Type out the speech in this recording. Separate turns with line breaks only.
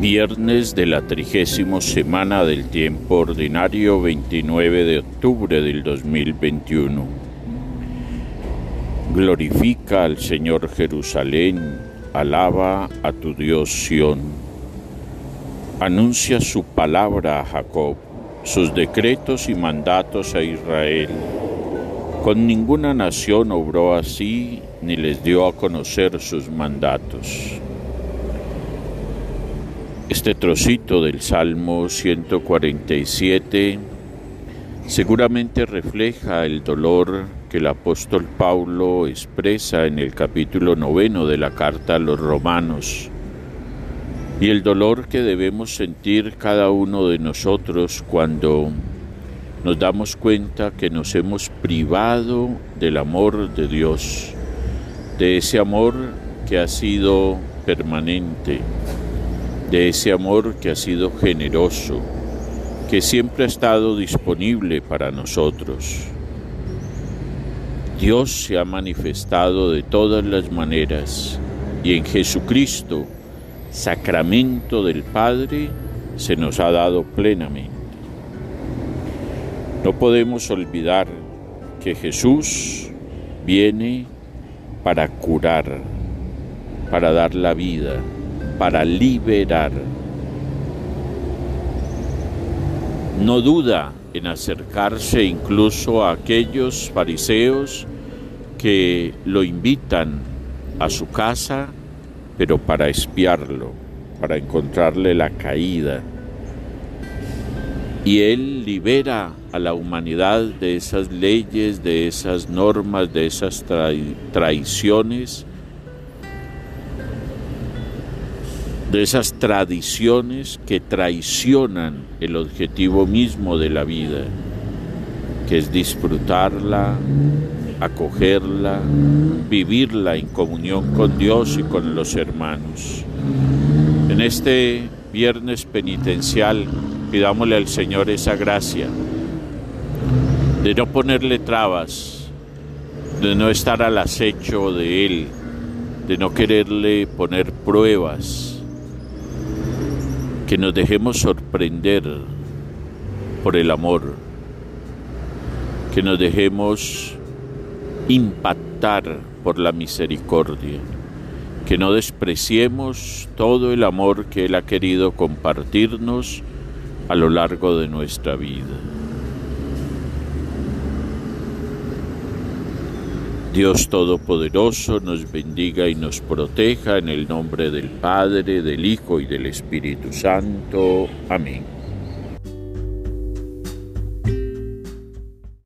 Viernes de la trigésima semana del tiempo ordinario 29 de octubre del 2021. Glorifica al Señor Jerusalén, alaba a tu Dios Sión. Anuncia su palabra a Jacob, sus decretos y mandatos a Israel. Con ninguna nación obró así ni les dio a conocer sus mandatos. Este trocito del Salmo 147 seguramente refleja el dolor que el apóstol Pablo expresa en el capítulo noveno de la carta a los romanos y el dolor que debemos sentir cada uno de nosotros cuando nos damos cuenta que nos hemos privado del amor de Dios, de ese amor que ha sido permanente de ese amor que ha sido generoso, que siempre ha estado disponible para nosotros. Dios se ha manifestado de todas las maneras y en Jesucristo, sacramento del Padre, se nos ha dado plenamente. No podemos olvidar que Jesús viene para curar, para dar la vida, para liberar. No duda en acercarse incluso a aquellos fariseos que lo invitan a su casa, pero para espiarlo, para encontrarle la caída. Y él libera a la humanidad de esas leyes, de esas normas, de esas traiciones de esas tradiciones que traicionan el objetivo mismo de la vida, que es disfrutarla, acogerla, vivirla en comunión con Dios y con los hermanos. En este viernes penitencial pidámosle al Señor esa gracia de no ponerle trabas, de no estar al acecho de Él, de no quererle poner pruebas que nos dejemos sorprender por el amor, que nos dejemos impactar por la misericordia, que no despreciemos todo el amor que Él ha querido compartirnos a lo largo de nuestra vida. Dios Todopoderoso nos bendiga y nos proteja en el nombre del Padre, del Hijo y del Espíritu Santo. Amén.